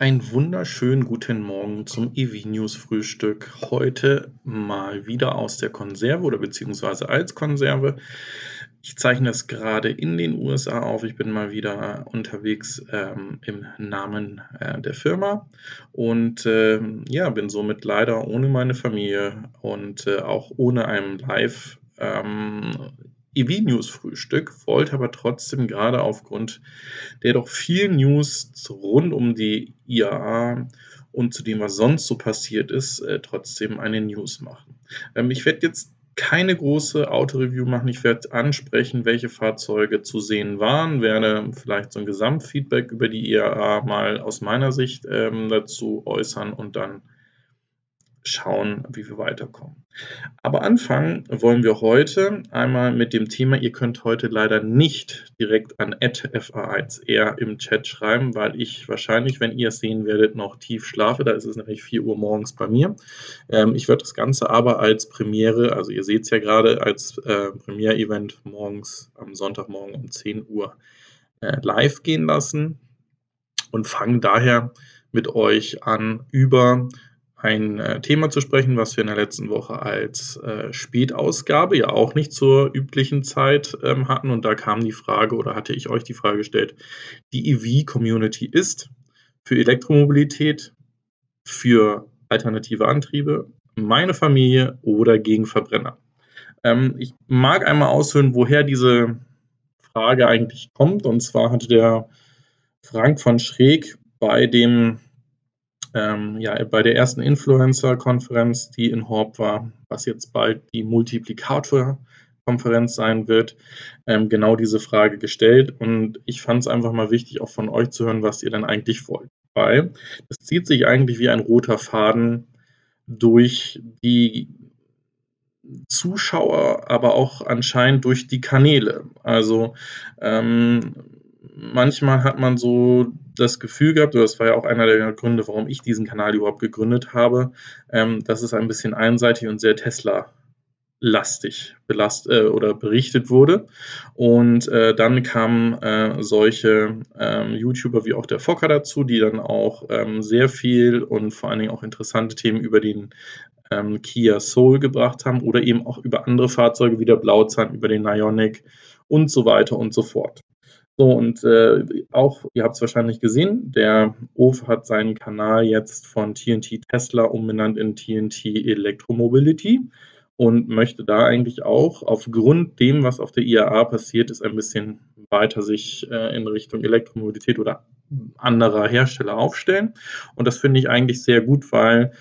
Einen wunderschönen guten Morgen zum EV News Frühstück. Heute mal wieder aus der Konserve oder beziehungsweise als Konserve. Ich zeichne das gerade in den USA auf. Ich bin mal wieder unterwegs ähm, im Namen äh, der Firma und äh, ja, bin somit leider ohne meine Familie und äh, auch ohne einen Live ähm, EV-News-Frühstück, wollte aber trotzdem gerade aufgrund der doch vielen News rund um die IAA und zu dem, was sonst so passiert ist, äh, trotzdem eine News machen. Ähm, ich werde jetzt keine große Autoreview machen. Ich werde ansprechen, welche Fahrzeuge zu sehen waren, werde vielleicht so ein Gesamtfeedback über die IAA mal aus meiner Sicht ähm, dazu äußern und dann schauen, wie wir weiterkommen. Aber anfangen wollen wir heute einmal mit dem Thema, ihr könnt heute leider nicht direkt an fa1r im Chat schreiben, weil ich wahrscheinlich, wenn ihr es sehen werdet, noch tief schlafe. Da ist es nämlich 4 Uhr morgens bei mir. Ähm, ich werde das Ganze aber als Premiere, also ihr seht es ja gerade, als äh, Premiere-Event morgens am Sonntagmorgen um 10 Uhr äh, live gehen lassen und fange daher mit euch an, über ein äh, Thema zu sprechen, was wir in der letzten Woche als äh, Spätausgabe ja auch nicht zur üblichen Zeit ähm, hatten. Und da kam die Frage oder hatte ich euch die Frage gestellt, die EV-Community ist für Elektromobilität, für alternative Antriebe, meine Familie oder gegen Verbrenner. Ähm, ich mag einmal ausführen, woher diese Frage eigentlich kommt. Und zwar hatte der Frank von Schräg bei dem ähm, ja, bei der ersten Influencer-Konferenz, die in Horb war, was jetzt bald die Multiplikator-Konferenz sein wird, ähm, genau diese Frage gestellt. Und ich fand es einfach mal wichtig, auch von euch zu hören, was ihr denn eigentlich wollt. Weil es zieht sich eigentlich wie ein roter Faden durch die Zuschauer, aber auch anscheinend durch die Kanäle. Also ähm, manchmal hat man so das Gefühl gehabt, oder das war ja auch einer der Gründe, warum ich diesen Kanal überhaupt gegründet habe, ähm, dass es ein bisschen einseitig und sehr Tesla lastig belast äh, oder berichtet wurde. Und äh, dann kamen äh, solche ähm, YouTuber wie auch der Fokker dazu, die dann auch ähm, sehr viel und vor allen Dingen auch interessante Themen über den ähm, Kia Soul gebracht haben oder eben auch über andere Fahrzeuge wie der Blauzahn, über den Ionic und so weiter und so fort. So, und äh, auch, ihr habt es wahrscheinlich gesehen, der OF hat seinen Kanal jetzt von TNT Tesla umbenannt in TNT Electromobility und möchte da eigentlich auch aufgrund dem, was auf der IAA passiert ist, ein bisschen weiter sich äh, in Richtung Elektromobilität oder anderer Hersteller aufstellen. Und das finde ich eigentlich sehr gut, weil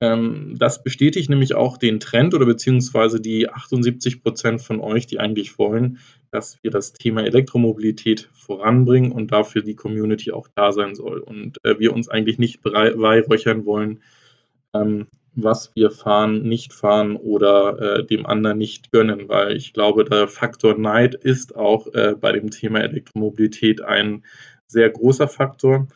ähm, das bestätigt nämlich auch den Trend oder beziehungsweise die 78 Prozent von euch, die eigentlich wollen, dass wir das Thema Elektromobilität voranbringen und dafür die Community auch da sein soll. Und äh, wir uns eigentlich nicht beweihräuchern wollen, ähm, was wir fahren, nicht fahren oder äh, dem anderen nicht gönnen, weil ich glaube, der Faktor Neid ist auch äh, bei dem Thema Elektromobilität ein sehr großer Faktor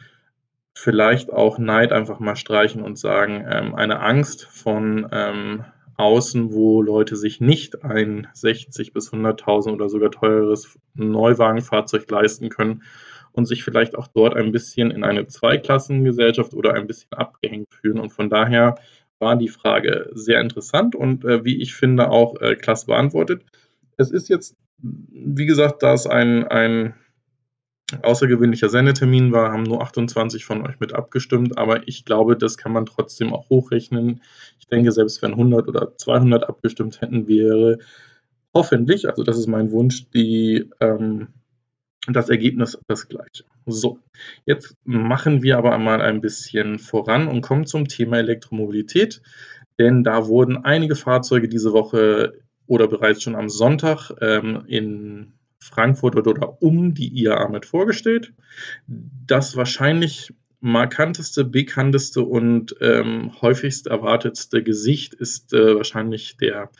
vielleicht auch Neid einfach mal streichen und sagen, ähm, eine Angst von ähm, außen, wo Leute sich nicht ein 60 bis 100.000 oder sogar teures Neuwagenfahrzeug leisten können und sich vielleicht auch dort ein bisschen in eine Zweiklassengesellschaft oder ein bisschen abgehängt fühlen. Und von daher war die Frage sehr interessant und äh, wie ich finde auch äh, klasse beantwortet. Es ist jetzt, wie gesagt, da es ein, ein außergewöhnlicher Sendetermin war, haben nur 28 von euch mit abgestimmt, aber ich glaube, das kann man trotzdem auch hochrechnen. Ich denke, selbst wenn 100 oder 200 abgestimmt hätten, wäre hoffentlich, also das ist mein Wunsch, die, ähm, das Ergebnis das gleiche. So, jetzt machen wir aber einmal ein bisschen voran und kommen zum Thema Elektromobilität, denn da wurden einige Fahrzeuge diese Woche oder bereits schon am Sonntag ähm, in Frankfurt oder um die IAA mit vorgestellt. Das wahrscheinlich markanteste, bekannteste und ähm, häufigst erwartetste Gesicht ist äh, wahrscheinlich der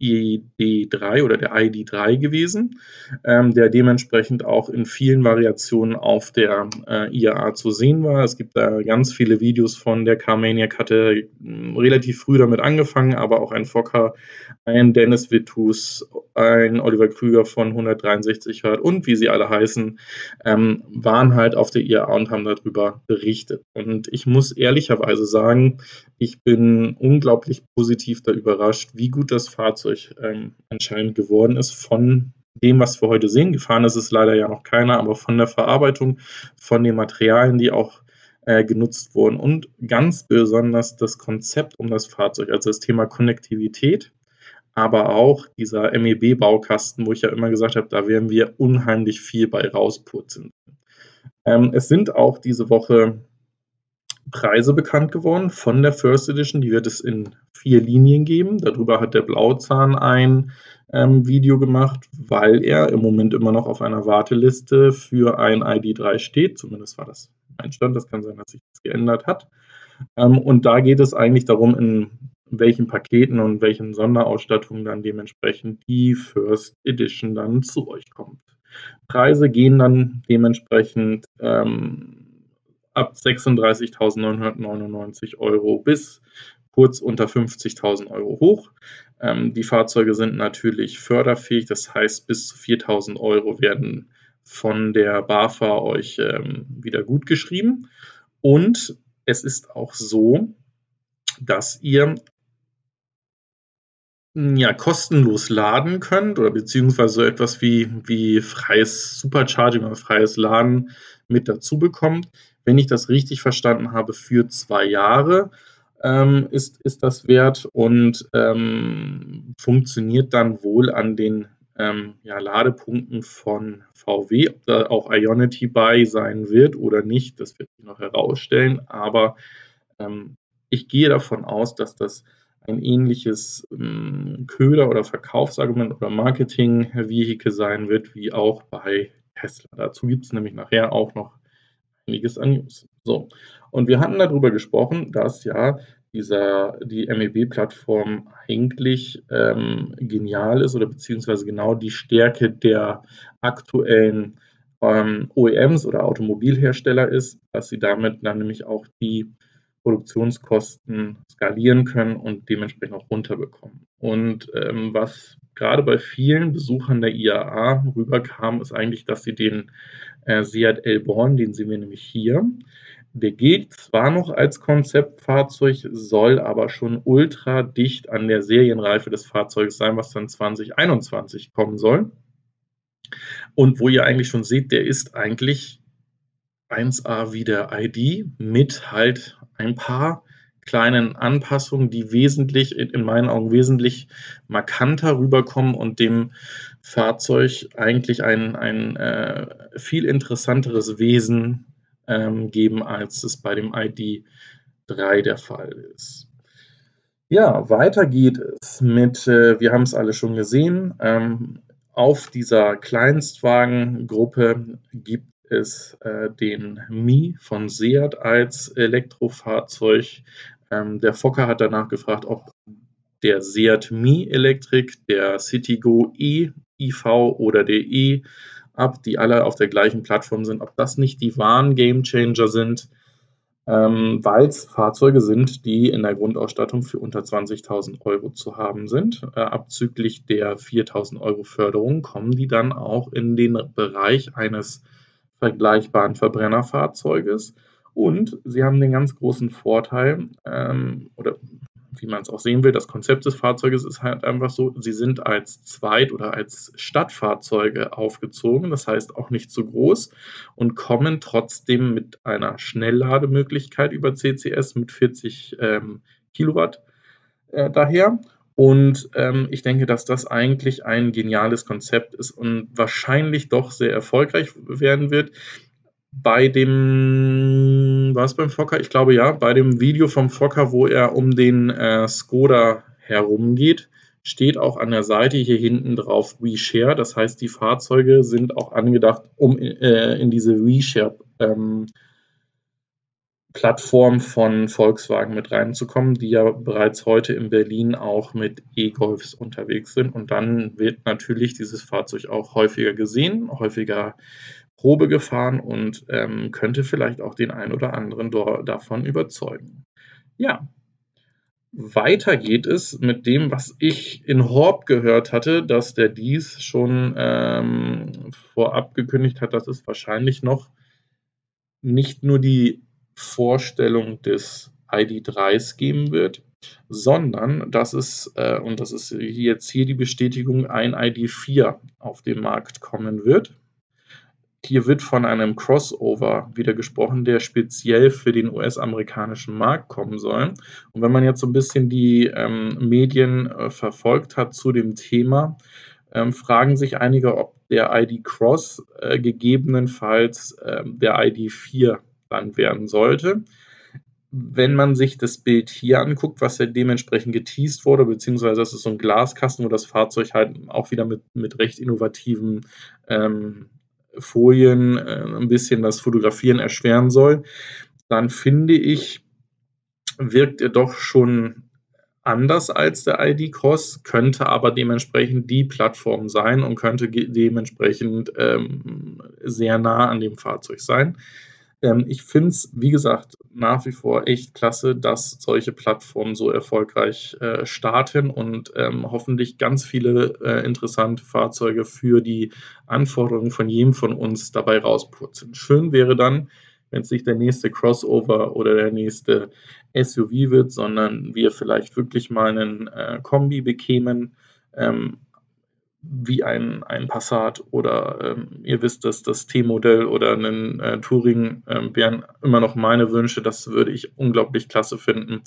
ID3 oder der ID3 gewesen, ähm, der dementsprechend auch in vielen Variationen auf der äh, IAA zu sehen war. Es gibt da ganz viele Videos von. Der Carmaniac hatte äh, relativ früh damit angefangen, aber auch ein Fokker, ein Dennis Vittus, ein Oliver Krüger von 163 Hertz und wie sie alle heißen, ähm, waren halt auf der IAA und haben darüber berichtet berichtet. Und ich muss ehrlicherweise sagen, ich bin unglaublich positiv da überrascht, wie gut das Fahrzeug ähm, anscheinend geworden ist von dem, was wir heute sehen. Gefahren ist es leider ja noch keiner, aber von der Verarbeitung, von den Materialien, die auch äh, genutzt wurden und ganz besonders das Konzept um das Fahrzeug, also das Thema Konnektivität aber auch dieser MEB-Baukasten, wo ich ja immer gesagt habe, da werden wir unheimlich viel bei rausputzen. Ähm, es sind auch diese Woche Preise bekannt geworden von der First Edition. Die wird es in vier Linien geben. Darüber hat der Blauzahn ein ähm, Video gemacht, weil er im Moment immer noch auf einer Warteliste für ein ID3 steht. Zumindest war das mein Stand. Das kann sein, dass sich das geändert hat. Ähm, und da geht es eigentlich darum, in welchen Paketen und welchen Sonderausstattungen dann dementsprechend die First Edition dann zu euch kommt. Preise gehen dann dementsprechend ähm, ab 36.999 Euro bis kurz unter 50.000 Euro hoch. Ähm, die Fahrzeuge sind natürlich förderfähig, das heißt bis zu 4.000 Euro werden von der BAFA euch ähm, wieder gut geschrieben. Und es ist auch so, dass ihr ja, kostenlos laden könnt oder beziehungsweise so etwas wie, wie freies Supercharging oder freies Laden mit dazu bekommt. Wenn ich das richtig verstanden habe, für zwei Jahre ähm, ist, ist das wert und ähm, funktioniert dann wohl an den ähm, ja, Ladepunkten von VW. Ob da auch Ionity bei sein wird oder nicht, das wird sich noch herausstellen. Aber ähm, ich gehe davon aus, dass das ein ähnliches ähm, Köder- oder Verkaufsargument oder Marketing-Vehikel sein wird, wie auch bei Tesla. Dazu gibt es nämlich nachher auch noch einiges an News. So, und wir hatten darüber gesprochen, dass ja dieser, die MEB-Plattform eigentlich ähm, genial ist oder beziehungsweise genau die Stärke der aktuellen ähm, OEMs oder Automobilhersteller ist, dass sie damit dann nämlich auch die Produktionskosten skalieren können und dementsprechend auch runterbekommen. Und ähm, was gerade bei vielen Besuchern der IAA rüberkam, ist eigentlich, dass sie den äh, Seat Elborn, den sehen wir nämlich hier, der geht zwar noch als Konzeptfahrzeug, soll aber schon ultra dicht an der Serienreife des Fahrzeugs sein, was dann 2021 kommen soll. Und wo ihr eigentlich schon seht, der ist eigentlich 1A wie der ID mit halt ein paar kleinen Anpassungen, die wesentlich, in meinen Augen wesentlich markanter rüberkommen und dem Fahrzeug eigentlich ein, ein äh, viel interessanteres Wesen ähm, geben, als es bei dem ID3 der Fall ist. Ja, weiter geht es mit, äh, wir haben es alle schon gesehen, ähm, auf dieser Kleinstwagengruppe gibt es äh, den Mi von Seat als Elektrofahrzeug. Ähm, der Fokker hat danach gefragt, ob der Seat Mi Elektrik, der Citigo E IV oder der E ab, die alle auf der gleichen Plattform sind, ob das nicht die wahren Gamechanger sind, ähm, weil es Fahrzeuge sind, die in der Grundausstattung für unter 20.000 Euro zu haben sind. Äh, abzüglich der 4.000 Euro Förderung kommen die dann auch in den Bereich eines vergleichbaren Verbrennerfahrzeuges. Und sie haben den ganz großen Vorteil, ähm, oder wie man es auch sehen will, das Konzept des Fahrzeuges ist halt einfach so, sie sind als Zweit- oder als Stadtfahrzeuge aufgezogen, das heißt auch nicht zu groß und kommen trotzdem mit einer Schnelllademöglichkeit über CCS mit 40 ähm, Kilowatt äh, daher und ähm, ich denke, dass das eigentlich ein geniales Konzept ist und wahrscheinlich doch sehr erfolgreich werden wird. Bei dem, war es beim Fokker? Ich glaube ja, bei dem Video vom Fokker, wo er um den äh, Skoda herumgeht, steht auch an der Seite hier hinten drauf WeShare. Das heißt, die Fahrzeuge sind auch angedacht, um äh, in diese WeShare ähm, Plattform von Volkswagen mit reinzukommen, die ja bereits heute in Berlin auch mit E-Golfs unterwegs sind. Und dann wird natürlich dieses Fahrzeug auch häufiger gesehen, häufiger Probe gefahren und ähm, könnte vielleicht auch den einen oder anderen davon überzeugen. Ja, weiter geht es mit dem, was ich in Horb gehört hatte, dass der dies schon ähm, vorab gekündigt hat, dass es wahrscheinlich noch nicht nur die Vorstellung des ID3s geben wird, sondern dass es, äh, und das ist jetzt hier die Bestätigung, ein ID4 auf den Markt kommen wird. Hier wird von einem Crossover wieder gesprochen, der speziell für den US-amerikanischen Markt kommen soll. Und wenn man jetzt so ein bisschen die ähm, Medien äh, verfolgt hat zu dem Thema, ähm, fragen sich einige, ob der ID Cross äh, gegebenenfalls ähm, der ID4 abgebrannt werden sollte. Wenn man sich das Bild hier anguckt, was ja dementsprechend geteased wurde, beziehungsweise das ist so ein Glaskasten, wo das Fahrzeug halt auch wieder mit, mit recht innovativen ähm, Folien äh, ein bisschen das Fotografieren erschweren soll, dann finde ich, wirkt er doch schon anders als der ID-Cross, könnte aber dementsprechend die Plattform sein und könnte dementsprechend ähm, sehr nah an dem Fahrzeug sein. Ähm, ich finde es, wie gesagt, nach wie vor echt klasse, dass solche Plattformen so erfolgreich äh, starten und ähm, hoffentlich ganz viele äh, interessante Fahrzeuge für die Anforderungen von jedem von uns dabei rauspurzeln. Schön wäre dann, wenn es nicht der nächste Crossover oder der nächste SUV wird, sondern wir vielleicht wirklich mal einen äh, Kombi bekämen. Ähm, wie ein, ein Passat oder ähm, ihr wisst, dass das T-Modell oder ein äh, Touring ähm, wären immer noch meine Wünsche. Das würde ich unglaublich klasse finden.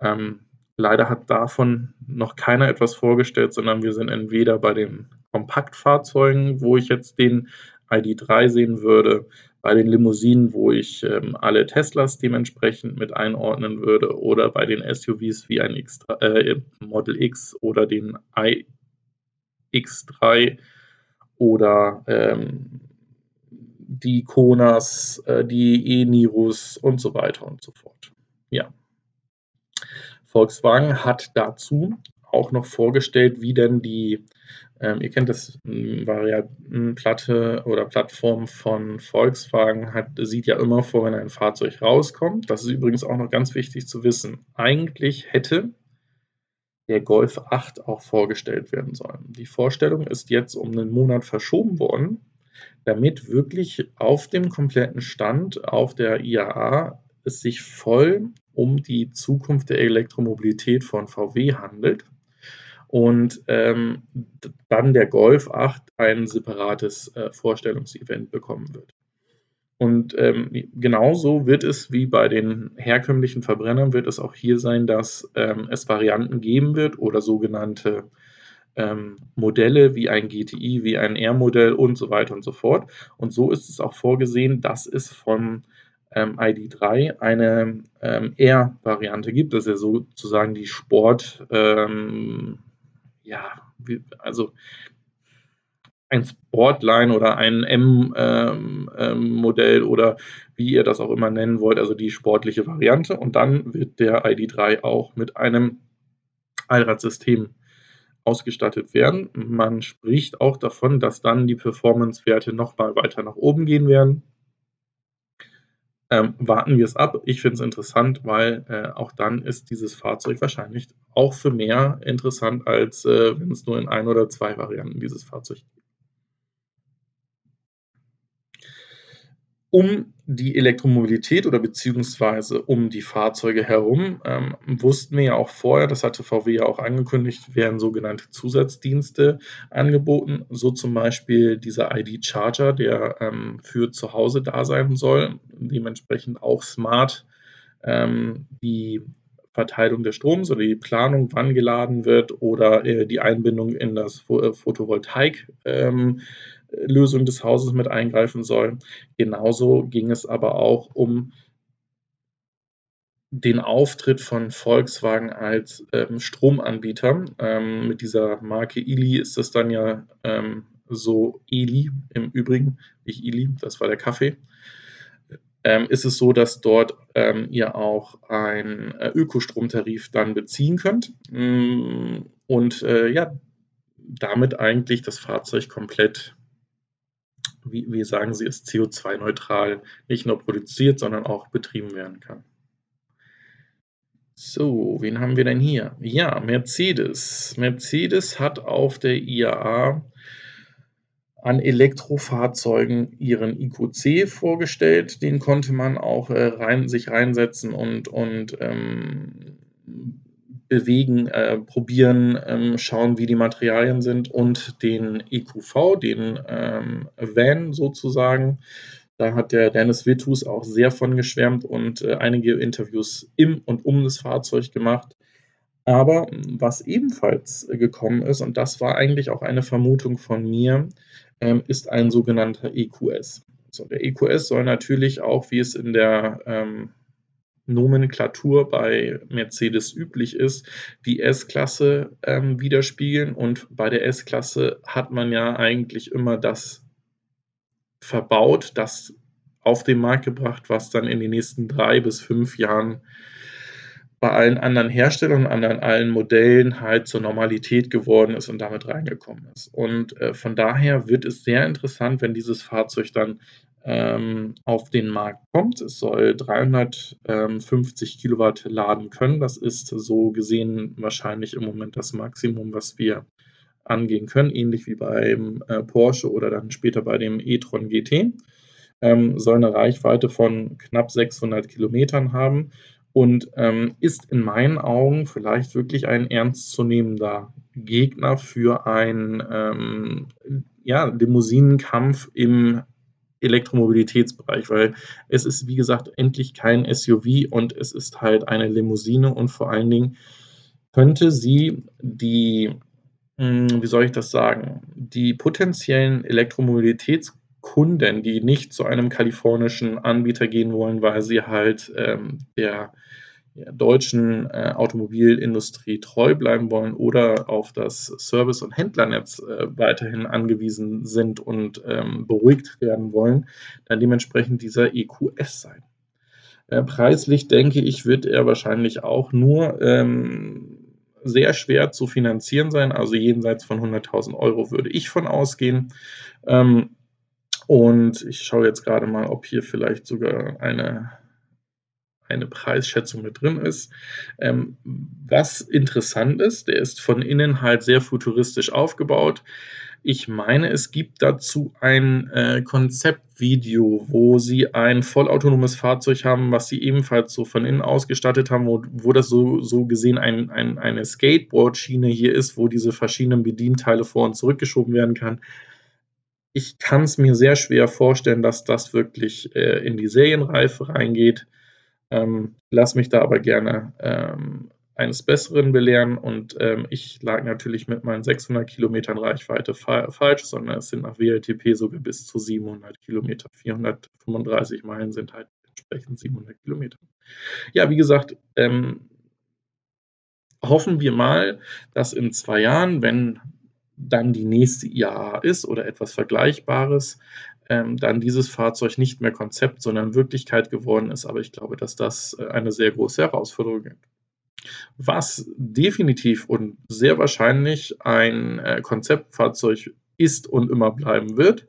Ähm, leider hat davon noch keiner etwas vorgestellt, sondern wir sind entweder bei den Kompaktfahrzeugen, wo ich jetzt den ID3 sehen würde, bei den Limousinen, wo ich ähm, alle Teslas dementsprechend mit einordnen würde, oder bei den SUVs wie ein X, äh, Model X oder den i X3 oder ähm, die Konas, äh, die E-Nirus und so weiter und so fort. Ja. Volkswagen hat dazu auch noch vorgestellt, wie denn die, ähm, ihr kennt das hm, Variantenplatte oder Plattform von Volkswagen, hat, sieht ja immer vor, wenn ein Fahrzeug rauskommt. Das ist übrigens auch noch ganz wichtig zu wissen. Eigentlich hätte der Golf 8 auch vorgestellt werden sollen. Die Vorstellung ist jetzt um einen Monat verschoben worden, damit wirklich auf dem kompletten Stand auf der IAA es sich voll um die Zukunft der Elektromobilität von VW handelt und ähm, dann der Golf 8 ein separates äh, Vorstellungsevent bekommen wird. Und ähm, genauso wird es wie bei den herkömmlichen Verbrennern, wird es auch hier sein, dass ähm, es Varianten geben wird oder sogenannte ähm, Modelle wie ein GTI, wie ein R-Modell und so weiter und so fort. Und so ist es auch vorgesehen, dass es von ähm, ID3 eine ähm, R-Variante gibt. Das ist ja sozusagen die Sport, ähm, ja, wie, also ein Sportline oder ein M-Modell ähm, ähm, oder wie ihr das auch immer nennen wollt, also die sportliche Variante. Und dann wird der ID3 auch mit einem Allradsystem ausgestattet werden. Man spricht auch davon, dass dann die Performance-Werte nochmal weiter nach oben gehen werden. Ähm, warten wir es ab. Ich finde es interessant, weil äh, auch dann ist dieses Fahrzeug wahrscheinlich auch für mehr interessant, als äh, wenn es nur in ein oder zwei Varianten dieses Fahrzeug gibt. Um die Elektromobilität oder beziehungsweise um die Fahrzeuge herum ähm, wussten wir ja auch vorher, das hatte VW ja auch angekündigt, werden sogenannte Zusatzdienste angeboten, so zum Beispiel dieser ID-Charger, der ähm, für zu Hause da sein soll, dementsprechend auch smart ähm, die Verteilung des Stroms oder die Planung, wann geladen wird oder äh, die Einbindung in das äh, Photovoltaik ähm, Lösung des Hauses mit eingreifen soll. Genauso ging es aber auch um den Auftritt von Volkswagen als ähm, Stromanbieter. Ähm, mit dieser Marke Ili ist das dann ja ähm, so Eli im Übrigen, nicht Ili, das war der Kaffee. Ähm, ist es so, dass dort ähm, ihr auch einen äh, Ökostromtarif dann beziehen könnt mm, und äh, ja, damit eigentlich das Fahrzeug komplett wie, wie sagen Sie es, CO2-neutral nicht nur produziert, sondern auch betrieben werden kann. So, wen haben wir denn hier? Ja, Mercedes. Mercedes hat auf der IAA an Elektrofahrzeugen ihren IQC vorgestellt. Den konnte man auch äh, rein, sich reinsetzen und, und ähm, bewegen, äh, probieren, ähm, schauen, wie die Materialien sind und den EQV, den ähm, Van sozusagen. Da hat der Dennis Wittus auch sehr von geschwärmt und äh, einige Interviews im und um das Fahrzeug gemacht. Aber was ebenfalls gekommen ist, und das war eigentlich auch eine Vermutung von mir, ähm, ist ein sogenannter EQS. So, der EQS soll natürlich auch, wie es in der ähm, Nomenklatur bei Mercedes üblich ist, die S-Klasse ähm, widerspiegeln. Und bei der S-Klasse hat man ja eigentlich immer das verbaut, das auf den Markt gebracht, was dann in den nächsten drei bis fünf Jahren bei allen anderen Herstellern, an allen Modellen halt zur Normalität geworden ist und damit reingekommen ist. Und äh, von daher wird es sehr interessant, wenn dieses Fahrzeug dann ähm, auf den Markt kommt. Es soll 350 Kilowatt laden können. Das ist so gesehen wahrscheinlich im Moment das Maximum, was wir angehen können, ähnlich wie beim äh, Porsche oder dann später bei dem e-tron GT. Ähm, soll eine Reichweite von knapp 600 Kilometern haben und ähm, ist in meinen Augen vielleicht wirklich ein ernstzunehmender Gegner für einen ähm, ja, Limousinenkampf im Elektromobilitätsbereich, weil es ist, wie gesagt, endlich kein SUV und es ist halt eine Limousine und vor allen Dingen könnte sie die, hm, wie soll ich das sagen, die potenziellen Elektromobilitätskunden, die nicht zu einem kalifornischen Anbieter gehen wollen, weil sie halt ähm, der der deutschen äh, Automobilindustrie treu bleiben wollen oder auf das Service- und Händlernetz äh, weiterhin angewiesen sind und ähm, beruhigt werden wollen, dann dementsprechend dieser EQS sein. Äh, preislich denke ich, wird er wahrscheinlich auch nur ähm, sehr schwer zu finanzieren sein, also jenseits von 100.000 Euro würde ich von ausgehen. Ähm, und ich schaue jetzt gerade mal, ob hier vielleicht sogar eine eine Preisschätzung mit drin ist. Ähm, was interessant ist, der ist von innen halt sehr futuristisch aufgebaut. Ich meine, es gibt dazu ein äh, Konzeptvideo, wo sie ein vollautonomes Fahrzeug haben, was sie ebenfalls so von innen ausgestattet haben, wo, wo das so, so gesehen ein, ein, eine Skateboard-Schiene hier ist, wo diese verschiedenen Bedienteile vor und zurückgeschoben werden kann. Ich kann es mir sehr schwer vorstellen, dass das wirklich äh, in die Serienreife reingeht. Ähm, lass mich da aber gerne ähm, eines Besseren belehren und ähm, ich lag natürlich mit meinen 600 Kilometern Reichweite fa falsch, sondern es sind nach WLTP sogar bis zu 700 Kilometer. 435 Meilen sind halt entsprechend 700 Kilometer. Ja, wie gesagt, ähm, hoffen wir mal, dass in zwei Jahren, wenn dann die nächste IAA ist oder etwas Vergleichbares, ähm, dann dieses Fahrzeug nicht mehr Konzept, sondern Wirklichkeit geworden ist. Aber ich glaube, dass das äh, eine sehr große Herausforderung ist. Was definitiv und sehr wahrscheinlich ein äh, Konzeptfahrzeug ist und immer bleiben wird,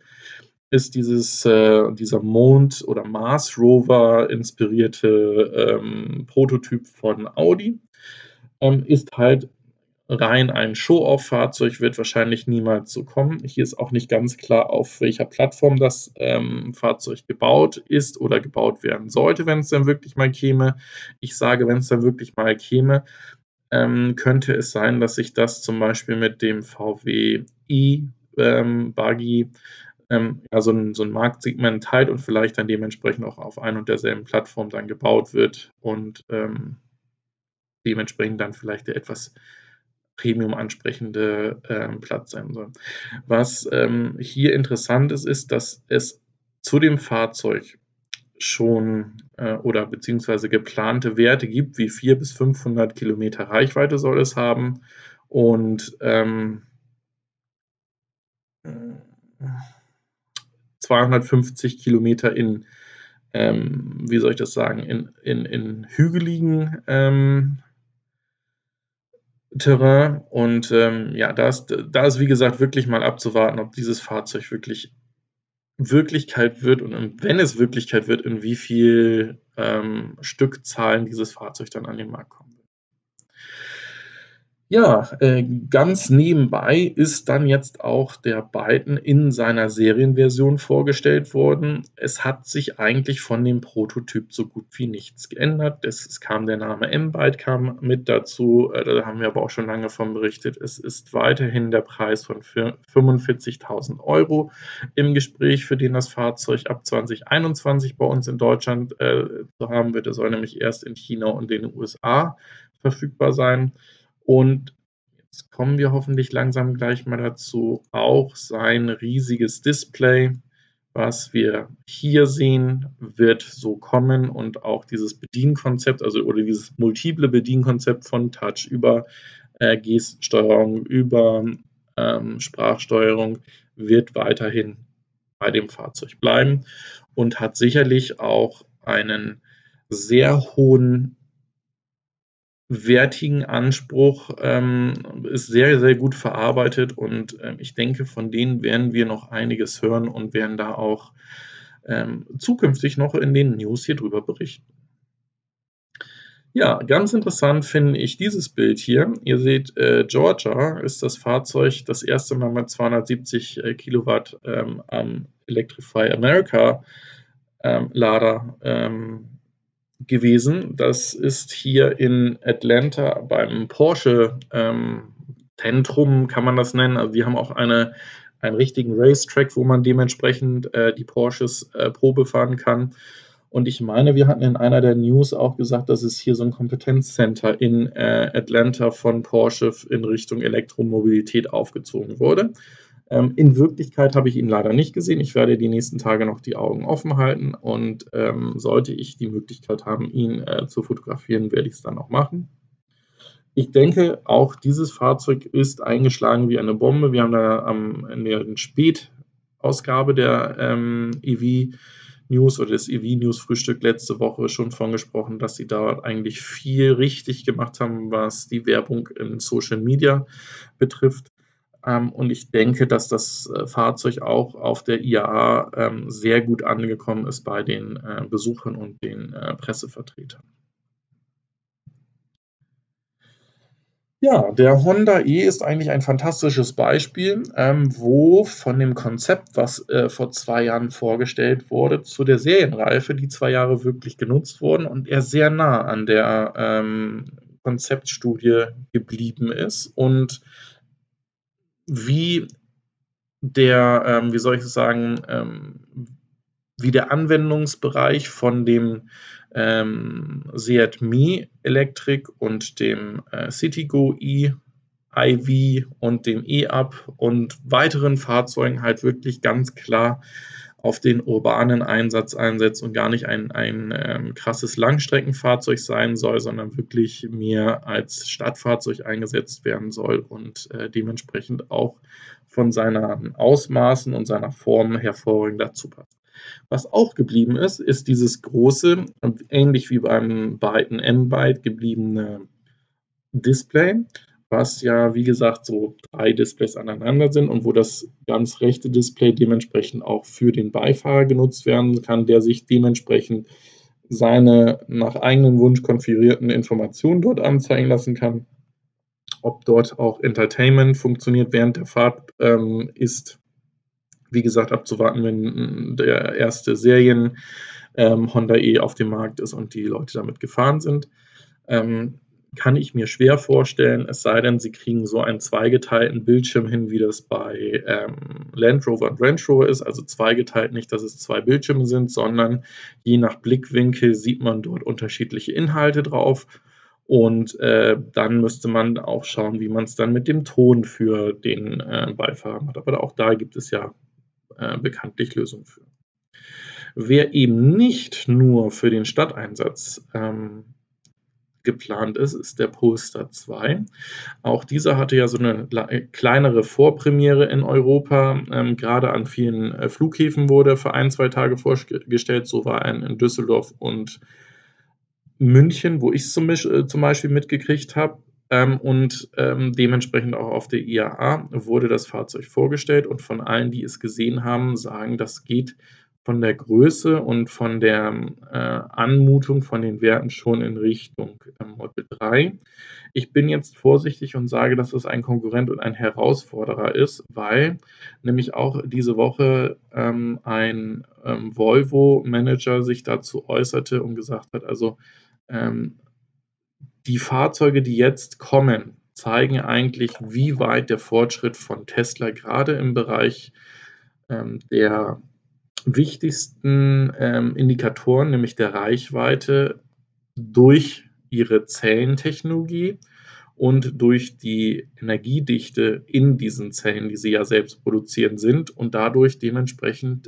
ist dieses, äh, dieser Mond- oder Mars-Rover inspirierte ähm, Prototyp von Audi. Ähm, ist halt rein ein Show-off-Fahrzeug wird wahrscheinlich niemals so kommen. Hier ist auch nicht ganz klar, auf welcher Plattform das ähm, Fahrzeug gebaut ist oder gebaut werden sollte, wenn es dann wirklich mal käme. Ich sage, wenn es dann wirklich mal käme, ähm, könnte es sein, dass sich das zum Beispiel mit dem VW i ähm, ähm, ja, so, ein, so ein Marktsegment teilt und vielleicht dann dementsprechend auch auf ein und derselben Plattform dann gebaut wird und ähm, dementsprechend dann vielleicht der etwas Premium ansprechende ähm, Platz sein soll. Was ähm, hier interessant ist, ist, dass es zu dem Fahrzeug schon äh, oder beziehungsweise geplante Werte gibt, wie 400 bis 500 Kilometer Reichweite soll es haben und ähm, 250 Kilometer in, ähm, wie soll ich das sagen, in, in, in hügeligen ähm, Terrain. Und ähm, ja, da ist, da ist wie gesagt wirklich mal abzuwarten, ob dieses Fahrzeug wirklich Wirklichkeit wird und wenn es Wirklichkeit wird, in wie viel ähm, Stückzahlen dieses Fahrzeug dann an den Markt wird. Ja, äh, ganz nebenbei ist dann jetzt auch der Byton in seiner Serienversion vorgestellt worden. Es hat sich eigentlich von dem Prototyp so gut wie nichts geändert. Es, es kam der Name M-Byte kam mit dazu, äh, da haben wir aber auch schon lange von berichtet. Es ist weiterhin der Preis von 45.000 Euro im Gespräch, für den das Fahrzeug ab 2021 bei uns in Deutschland äh, zu haben wird. Es soll nämlich erst in China und den USA verfügbar sein. Und jetzt kommen wir hoffentlich langsam gleich mal dazu, auch sein riesiges Display, was wir hier sehen, wird so kommen und auch dieses Bedienkonzept, also oder dieses multiple Bedienkonzept von Touch über äh, Gestensteuerung, über ähm, Sprachsteuerung wird weiterhin bei dem Fahrzeug bleiben und hat sicherlich auch einen sehr hohen wertigen Anspruch, ähm, ist sehr, sehr gut verarbeitet und ähm, ich denke, von denen werden wir noch einiges hören und werden da auch ähm, zukünftig noch in den News hier drüber berichten. Ja, ganz interessant finde ich dieses Bild hier. Ihr seht, äh, Georgia ist das Fahrzeug das erste Mal mit 270 äh, Kilowatt ähm, am Electrify America ähm, Lader ähm, gewesen. Das ist hier in Atlanta beim Porsche ähm, Zentrum, kann man das nennen. Also die haben auch eine, einen richtigen Racetrack, wo man dementsprechend äh, die Porsches äh, Probe fahren kann. Und ich meine, wir hatten in einer der News auch gesagt, dass es hier so ein Kompetenzcenter in äh, Atlanta von Porsche in Richtung Elektromobilität aufgezogen wurde. Ähm, in Wirklichkeit habe ich ihn leider nicht gesehen. Ich werde die nächsten Tage noch die Augen offen halten und ähm, sollte ich die Möglichkeit haben, ihn äh, zu fotografieren, werde ich es dann auch machen. Ich denke, auch dieses Fahrzeug ist eingeschlagen wie eine Bombe. Wir haben da am, in der Spätausgabe der ähm, EV News oder des EV News Frühstück letzte Woche schon von gesprochen, dass sie da eigentlich viel richtig gemacht haben, was die Werbung in Social Media betrifft. Ähm, und ich denke, dass das äh, Fahrzeug auch auf der IAA ähm, sehr gut angekommen ist bei den äh, Besuchern und den äh, Pressevertretern. Ja, der Honda E ist eigentlich ein fantastisches Beispiel, ähm, wo von dem Konzept, was vor zwei Jahren vorgestellt wurde, zu der Serienreife, die zwei Jahre wirklich genutzt wurden und er sehr nah an der Konzeptstudie geblieben ist und wie der, ähm, wie soll ich sagen, ähm, wie der Anwendungsbereich von dem ähm, Seat Mi Electric und dem äh, Citigo E iV und dem E-Up und weiteren Fahrzeugen halt wirklich ganz klar auf den urbanen Einsatz einsetzt und gar nicht ein, ein ähm, krasses Langstreckenfahrzeug sein soll, sondern wirklich mehr als Stadtfahrzeug eingesetzt werden soll und äh, dementsprechend auch von seinen Ausmaßen und seiner Form hervorragend dazu passt. Was auch geblieben ist, ist dieses große und ähnlich wie beim Byte M-Byte gebliebene Display was ja, wie gesagt, so drei Displays aneinander sind und wo das ganz rechte Display dementsprechend auch für den Beifahrer genutzt werden kann, der sich dementsprechend seine nach eigenem Wunsch konfigurierten Informationen dort anzeigen lassen kann. Ob dort auch Entertainment funktioniert während der Fahrt, ähm, ist, wie gesagt, abzuwarten, wenn der erste Serien ähm, Honda E auf dem Markt ist und die Leute damit gefahren sind. Ähm, kann ich mir schwer vorstellen, es sei denn, sie kriegen so einen zweigeteilten Bildschirm hin, wie das bei ähm, Land Rover und Range Rover ist. Also zweigeteilt nicht, dass es zwei Bildschirme sind, sondern je nach Blickwinkel sieht man dort unterschiedliche Inhalte drauf. Und äh, dann müsste man auch schauen, wie man es dann mit dem Ton für den äh, Beifahrer macht. Aber auch da gibt es ja äh, bekanntlich Lösungen für. Wer eben nicht nur für den Stadteinsatz ähm, geplant ist, ist der Polestar 2. Auch dieser hatte ja so eine kleinere Vorpremiere in Europa. Ähm, gerade an vielen äh, Flughäfen wurde für ein, zwei Tage vorgestellt. So war er in Düsseldorf und München, wo ich es zum, äh, zum, Beispiel mitgekriegt habe. Ähm, und ähm, dementsprechend auch auf der IAA wurde das Fahrzeug vorgestellt. Und von allen, die es gesehen haben, sagen, das geht von der Größe und von der äh, Anmutung von den Werten schon in Richtung äh, Model 3. Ich bin jetzt vorsichtig und sage, dass es ein Konkurrent und ein Herausforderer ist, weil nämlich auch diese Woche ähm, ein ähm, Volvo-Manager sich dazu äußerte und gesagt hat, also ähm, die Fahrzeuge, die jetzt kommen, zeigen eigentlich, wie weit der Fortschritt von Tesla gerade im Bereich ähm, der wichtigsten ähm, Indikatoren, nämlich der Reichweite, durch ihre Zellentechnologie und durch die Energiedichte in diesen Zellen, die sie ja selbst produzieren, sind und dadurch dementsprechend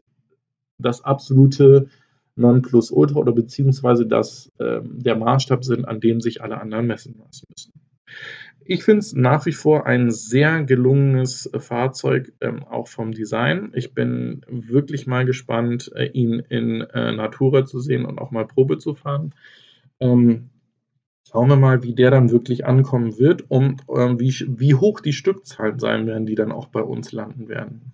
das absolute Nonplusultra oder beziehungsweise das ähm, der Maßstab sind, an dem sich alle anderen messen lassen müssen. Ich finde es nach wie vor ein sehr gelungenes äh, Fahrzeug, ähm, auch vom Design. Ich bin wirklich mal gespannt, äh, ihn in äh, Natura zu sehen und auch mal Probe zu fahren. Ähm, schauen wir mal, wie der dann wirklich ankommen wird und äh, wie, wie hoch die Stückzahlen sein werden, die dann auch bei uns landen werden.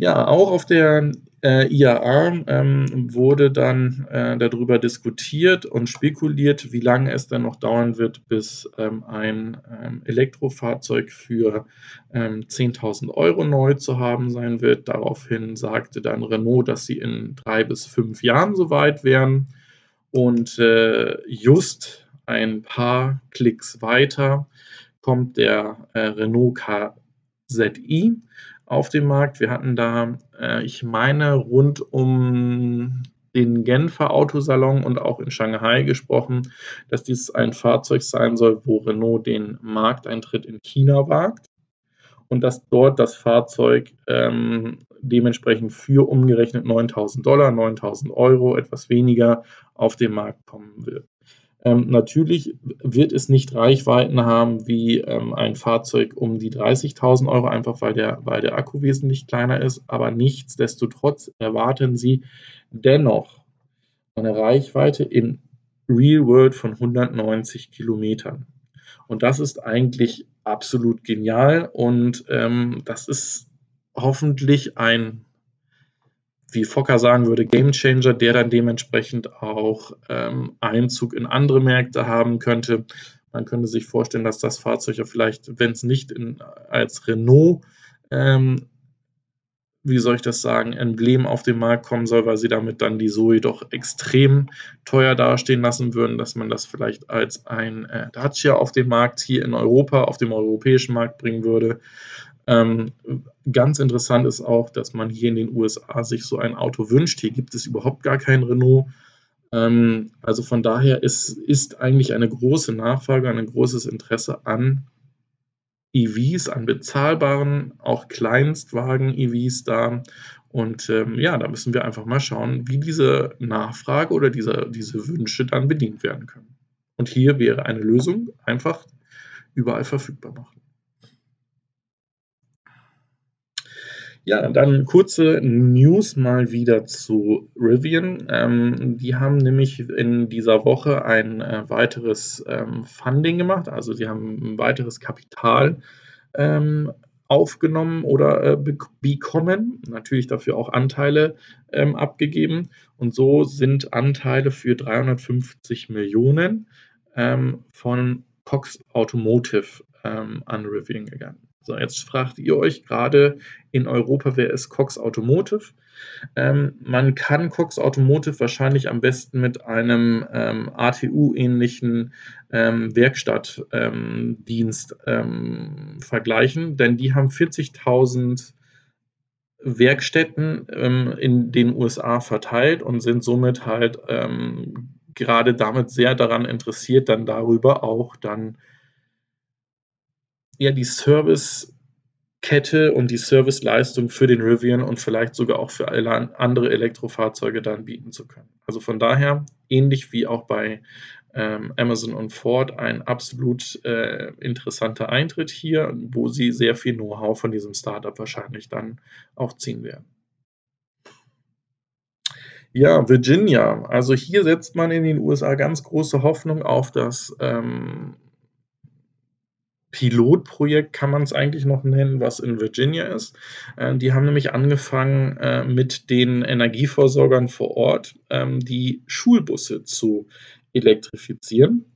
Ja, auch auf der äh, IAA ähm, wurde dann äh, darüber diskutiert und spekuliert, wie lange es dann noch dauern wird, bis ähm, ein ähm, Elektrofahrzeug für 10.000 ähm, Euro neu zu haben sein wird. Daraufhin sagte dann Renault, dass sie in drei bis fünf Jahren soweit wären. Und äh, just ein paar Klicks weiter kommt der äh, Renault KZI auf dem Markt. Wir hatten da, äh, ich meine, rund um den Genfer Autosalon und auch in Shanghai gesprochen, dass dies ein Fahrzeug sein soll, wo Renault den Markteintritt in China wagt und dass dort das Fahrzeug ähm, dementsprechend für umgerechnet 9000 Dollar, 9000 Euro, etwas weniger auf den Markt kommen wird. Ähm, natürlich wird es nicht Reichweiten haben wie ähm, ein Fahrzeug um die 30.000 Euro, einfach weil der, weil der Akku wesentlich kleiner ist. Aber nichtsdestotrotz erwarten Sie dennoch eine Reichweite in Real World von 190 Kilometern. Und das ist eigentlich absolut genial und ähm, das ist hoffentlich ein wie Fokker sagen würde, Gamechanger, der dann dementsprechend auch ähm, Einzug in andere Märkte haben könnte. Man könnte sich vorstellen, dass das Fahrzeug ja vielleicht, wenn es nicht in, als Renault, ähm, wie soll ich das sagen, Emblem auf den Markt kommen soll, weil sie damit dann die Zoe doch extrem teuer dastehen lassen würden, dass man das vielleicht als ein äh, Dacia auf den Markt hier in Europa, auf dem europäischen Markt bringen würde. Ähm, ganz interessant ist auch, dass man hier in den USA sich so ein Auto wünscht. Hier gibt es überhaupt gar kein Renault. Ähm, also von daher ist, ist eigentlich eine große Nachfrage, ein großes Interesse an EVs, an bezahlbaren, auch Kleinstwagen-EVs da. Und ähm, ja, da müssen wir einfach mal schauen, wie diese Nachfrage oder diese, diese Wünsche dann bedient werden können. Und hier wäre eine Lösung einfach überall verfügbar machen. Ja, dann kurze News mal wieder zu Rivian. Ähm, die haben nämlich in dieser Woche ein äh, weiteres ähm, Funding gemacht, also sie haben ein weiteres Kapital ähm, aufgenommen oder äh, be bekommen, natürlich dafür auch Anteile ähm, abgegeben. Und so sind Anteile für 350 Millionen ähm, von Cox Automotive ähm, an Rivian gegangen. So, jetzt fragt ihr euch gerade in Europa, wer ist Cox Automotive? Ähm, man kann Cox Automotive wahrscheinlich am besten mit einem ähm, ATU-ähnlichen ähm, Werkstattdienst ähm, vergleichen, denn die haben 40.000 Werkstätten ähm, in den USA verteilt und sind somit halt ähm, gerade damit sehr daran interessiert, dann darüber auch dann ja die Servicekette und die Serviceleistung für den Rivian und vielleicht sogar auch für alle andere Elektrofahrzeuge dann bieten zu können. Also von daher, ähnlich wie auch bei ähm, Amazon und Ford, ein absolut äh, interessanter Eintritt hier, wo sie sehr viel Know-how von diesem Startup wahrscheinlich dann auch ziehen werden. Ja, Virginia. Also hier setzt man in den USA ganz große Hoffnung auf das ähm, Pilotprojekt kann man es eigentlich noch nennen, was in Virginia ist. Äh, die haben nämlich angefangen, äh, mit den Energieversorgern vor Ort ähm, die Schulbusse zu elektrifizieren.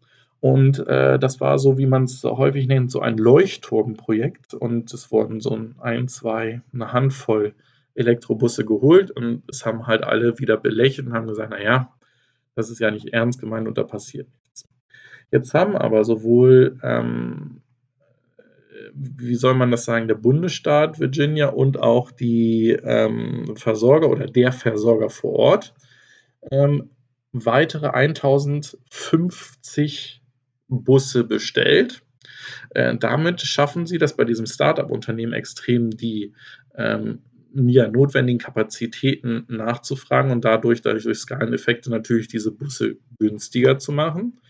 Und äh, das war so, wie man es häufig nennt, so ein Leuchtturmprojekt. Und es wurden so ein, zwei, eine Handvoll Elektrobusse geholt und es haben halt alle wieder belächelt und haben gesagt, naja, das ist ja nicht ernst gemeint und da passiert nichts. Jetzt haben aber sowohl, ähm, wie soll man das sagen, der Bundesstaat Virginia und auch die ähm, Versorger oder der Versorger vor Ort ähm, weitere 1050 Busse bestellt. Äh, damit schaffen sie das bei diesem Startup-Unternehmen extrem, die ähm, ja, notwendigen Kapazitäten nachzufragen und dadurch, dadurch durch Skaleneffekte natürlich diese Busse günstiger zu machen.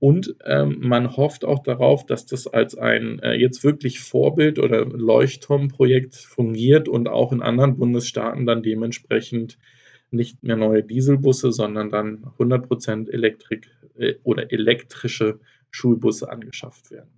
Und ähm, man hofft auch darauf, dass das als ein äh, jetzt wirklich Vorbild oder Leuchtturmprojekt fungiert und auch in anderen Bundesstaaten dann dementsprechend nicht mehr neue Dieselbusse, sondern dann 100% Elektrik äh, oder elektrische Schulbusse angeschafft werden.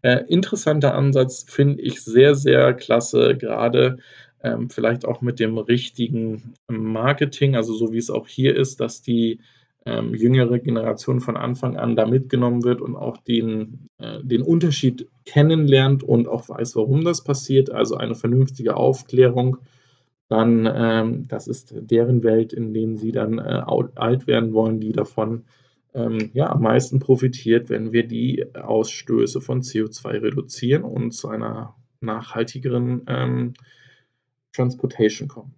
Äh, interessanter Ansatz finde ich sehr, sehr klasse, gerade ähm, vielleicht auch mit dem richtigen Marketing, also so wie es auch hier ist, dass die ähm, jüngere Generation von Anfang an da mitgenommen wird und auch den, äh, den Unterschied kennenlernt und auch weiß, warum das passiert, also eine vernünftige Aufklärung, dann ähm, das ist deren Welt, in denen sie dann äh, alt werden wollen, die davon ähm, ja, am meisten profitiert, wenn wir die Ausstöße von CO2 reduzieren und zu einer nachhaltigeren ähm, Transportation kommen.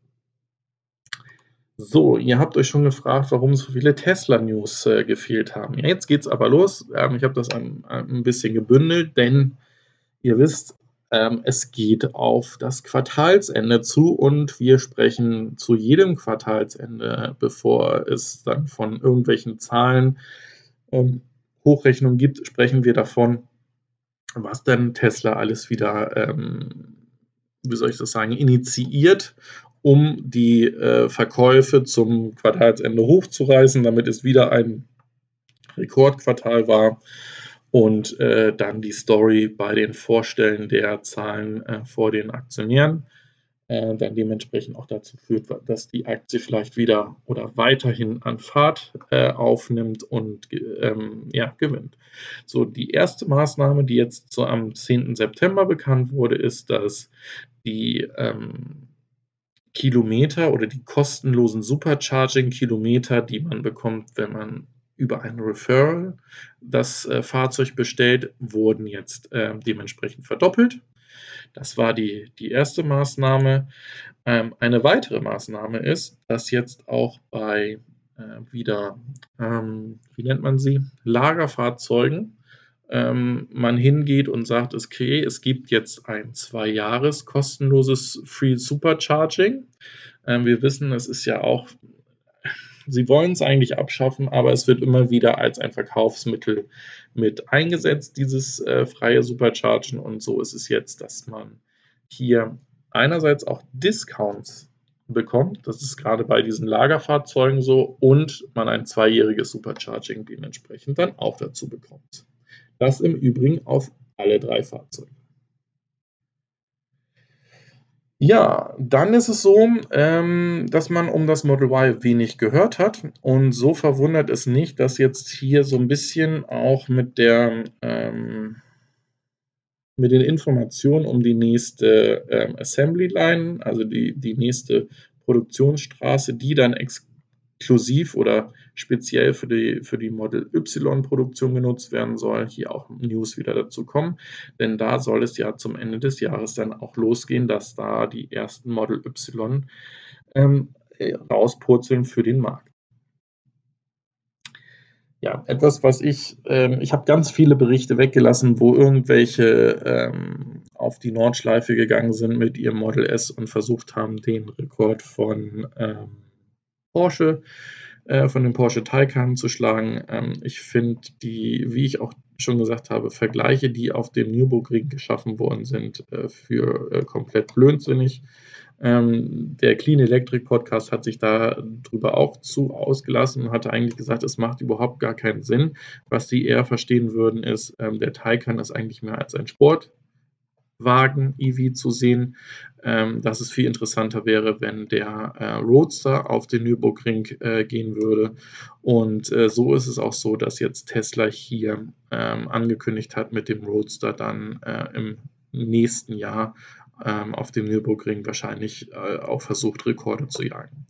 So, ihr habt euch schon gefragt, warum so viele Tesla-News äh, gefehlt haben. Ja, jetzt geht es aber los. Ähm, ich habe das ein, ein, bisschen gebündelt, denn ihr wisst, ähm, es geht auf das Quartalsende zu und wir sprechen zu jedem Quartalsende, bevor es dann von irgendwelchen Zahlen ähm, Hochrechnungen gibt, sprechen wir davon, was denn Tesla alles wieder ähm, wie soll ich das sagen, initiiert, um die äh, Verkäufe zum Quartalsende hochzureißen, damit es wieder ein Rekordquartal war und äh, dann die Story bei den Vorstellen der Zahlen äh, vor den Aktionären äh, dann dementsprechend auch dazu führt, dass die Aktie vielleicht wieder oder weiterhin an Fahrt äh, aufnimmt und ähm, ja, gewinnt. So, die erste Maßnahme, die jetzt so am 10. September bekannt wurde, ist, dass die ähm, Kilometer oder die kostenlosen Supercharging-Kilometer, die man bekommt, wenn man über ein Referral das äh, Fahrzeug bestellt, wurden jetzt äh, dementsprechend verdoppelt. Das war die, die erste Maßnahme. Ähm, eine weitere Maßnahme ist, dass jetzt auch bei äh, wieder, ähm, wie nennt man sie, Lagerfahrzeugen, ähm, man hingeht und sagt, okay, es gibt jetzt ein zwei Jahres kostenloses Free Supercharging. Ähm, wir wissen, es ist ja auch Sie wollen es eigentlich abschaffen, aber es wird immer wieder als ein Verkaufsmittel mit eingesetzt, dieses äh, freie Superchargen. Und so ist es jetzt, dass man hier einerseits auch Discounts bekommt. Das ist gerade bei diesen Lagerfahrzeugen so. Und man ein zweijähriges Supercharging dementsprechend dann auch dazu bekommt. Das im Übrigen auf alle drei Fahrzeuge. Ja, dann ist es so, ähm, dass man um das Model Y wenig gehört hat und so verwundert es nicht, dass jetzt hier so ein bisschen auch mit der ähm, mit den Informationen um die nächste ähm, Assembly Line, also die, die nächste Produktionsstraße, die dann exklusiv oder speziell für die, für die Model Y-Produktion genutzt werden soll. Hier auch News wieder dazu kommen, denn da soll es ja zum Ende des Jahres dann auch losgehen, dass da die ersten Model Y ähm, rauspurzeln für den Markt. Ja, etwas, was ich, ähm, ich habe ganz viele Berichte weggelassen, wo irgendwelche ähm, auf die Nordschleife gegangen sind mit ihrem Model S und versucht haben, den Rekord von ähm, Porsche äh, von dem Porsche Taycan zu schlagen. Ähm, ich finde die, wie ich auch schon gesagt habe, Vergleiche, die auf dem Nürburgring geschaffen worden sind, äh, für äh, komplett blödsinnig. Ähm, der Clean Electric Podcast hat sich darüber auch zu ausgelassen und hatte eigentlich gesagt, es macht überhaupt gar keinen Sinn. Was sie eher verstehen würden, ist, ähm, der Taycan ist eigentlich mehr als ein Sport Wagen EV zu sehen, ähm, dass es viel interessanter wäre, wenn der äh, Roadster auf den Nürburgring äh, gehen würde. Und äh, so ist es auch so, dass jetzt Tesla hier ähm, angekündigt hat, mit dem Roadster dann äh, im nächsten Jahr ähm, auf dem Nürburgring wahrscheinlich äh, auch versucht, Rekorde zu jagen.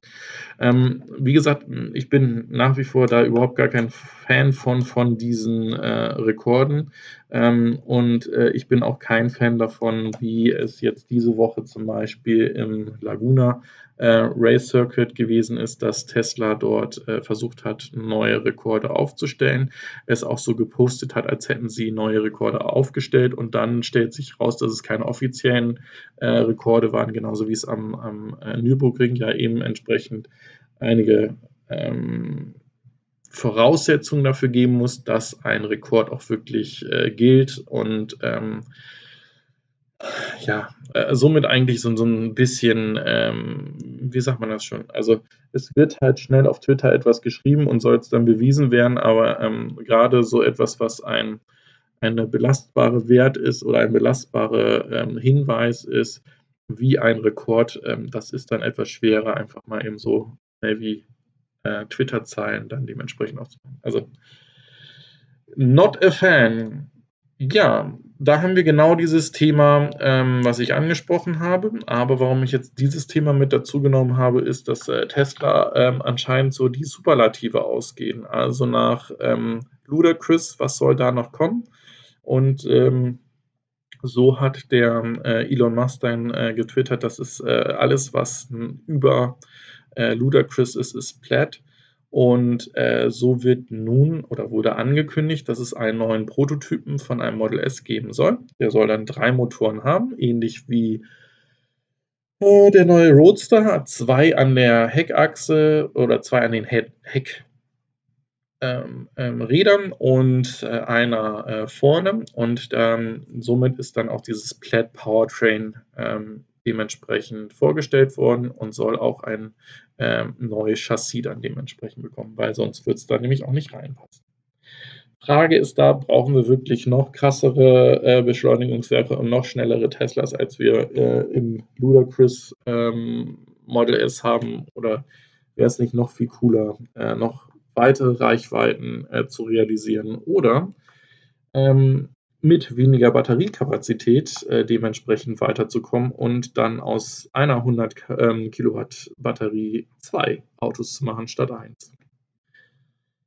Ähm, wie gesagt, ich bin nach wie vor da überhaupt gar kein Fan von, von diesen äh, Rekorden. Ähm, und äh, ich bin auch kein Fan davon, wie es jetzt diese Woche zum Beispiel im Laguna äh, Race Circuit gewesen ist, dass Tesla dort äh, versucht hat, neue Rekorde aufzustellen. Es auch so gepostet hat, als hätten sie neue Rekorde aufgestellt und dann stellt sich raus, dass es keine offiziellen äh, Rekorde waren, genauso wie es am, am äh, Nürburgring ja eben entsprechend einige ähm, Voraussetzungen dafür geben muss, dass ein Rekord auch wirklich äh, gilt und ähm, ja, äh, somit eigentlich so, so ein bisschen, ähm, wie sagt man das schon? Also es wird halt schnell auf Twitter etwas geschrieben und soll es dann bewiesen werden, aber ähm, gerade so etwas, was ein eine belastbare Wert ist oder ein belastbarer ähm, Hinweis ist, wie ein Rekord, ähm, das ist dann etwas schwerer, einfach mal eben so wie äh, Twitter-Zeilen dann dementsprechend aufzunehmen. Also, not a fan. Ja, da haben wir genau dieses Thema, ähm, was ich angesprochen habe. Aber warum ich jetzt dieses Thema mit dazu genommen habe, ist, dass äh, Tesla ähm, anscheinend so die Superlative ausgehen. Also nach ähm, Ludacris, was soll da noch kommen? Und ähm, so hat der äh, Elon Musk dann äh, getwittert, das ist äh, alles, was über äh, Ludacris ist, ist Plaid. Und äh, so wird nun oder wurde angekündigt, dass es einen neuen Prototypen von einem Model S geben soll. Der soll dann drei Motoren haben, ähnlich wie äh, der neue Roadster zwei an der Heckachse oder zwei an den Heck, Heck ähm, ähm, und äh, einer äh, vorne. Und ähm, somit ist dann auch dieses Plaid Powertrain ähm, dementsprechend vorgestellt worden und soll auch ein ähm, neues Chassis dann dementsprechend bekommen, weil sonst wird es da nämlich auch nicht reinpassen. Frage ist da, brauchen wir wirklich noch krassere äh, Beschleunigungswerke und noch schnellere Teslas, als wir äh, im Ludacris ähm, Model S haben? Oder wäre es nicht noch viel cooler, äh, noch weitere Reichweiten äh, zu realisieren? Oder ähm, mit weniger Batteriekapazität äh, dementsprechend weiterzukommen und dann aus einer 100 ähm, Kilowatt Batterie zwei Autos zu machen statt eins.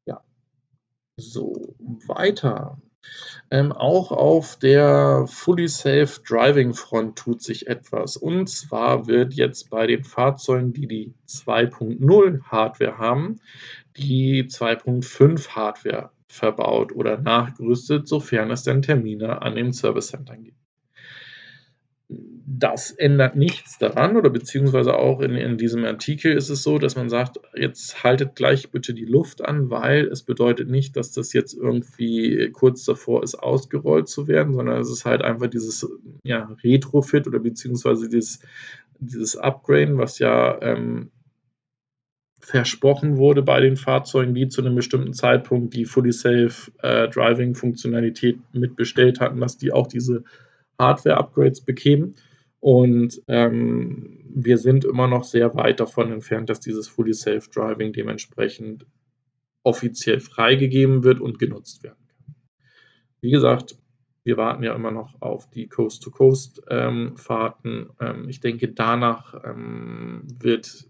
Ja, so weiter. Ähm, auch auf der Fully Safe Driving Front tut sich etwas. Und zwar wird jetzt bei den Fahrzeugen, die die 2.0 Hardware haben, die 2.5 Hardware verbaut oder nachgerüstet, sofern es denn Termine an den Service Centern gibt. Das ändert nichts daran oder beziehungsweise auch in, in diesem Artikel ist es so, dass man sagt, jetzt haltet gleich bitte die Luft an, weil es bedeutet nicht, dass das jetzt irgendwie kurz davor ist, ausgerollt zu werden, sondern es ist halt einfach dieses ja, Retrofit oder beziehungsweise dieses, dieses Upgrade, was ja ähm, versprochen wurde bei den Fahrzeugen, die zu einem bestimmten Zeitpunkt die Fully Safe äh, Driving Funktionalität mitbestellt hatten, dass die auch diese Hardware-Upgrades bekämen. Und ähm, wir sind immer noch sehr weit davon entfernt, dass dieses Fully Safe Driving dementsprechend offiziell freigegeben wird und genutzt werden kann. Wie gesagt, wir warten ja immer noch auf die Coast-to-Coast-Fahrten. Ähm, ähm, ich denke, danach ähm, wird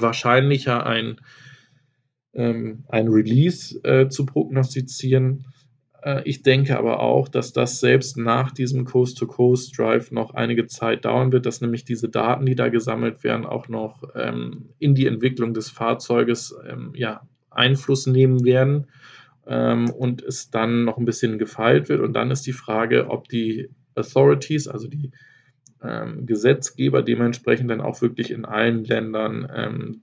wahrscheinlicher ein, ähm, ein Release äh, zu prognostizieren. Äh, ich denke aber auch, dass das selbst nach diesem Coast-to-Coast-Drive noch einige Zeit dauern wird, dass nämlich diese Daten, die da gesammelt werden, auch noch ähm, in die Entwicklung des Fahrzeuges ähm, ja, Einfluss nehmen werden ähm, und es dann noch ein bisschen gefeilt wird. Und dann ist die Frage, ob die Authorities, also die ähm, Gesetzgeber dementsprechend dann auch wirklich in allen Ländern ähm,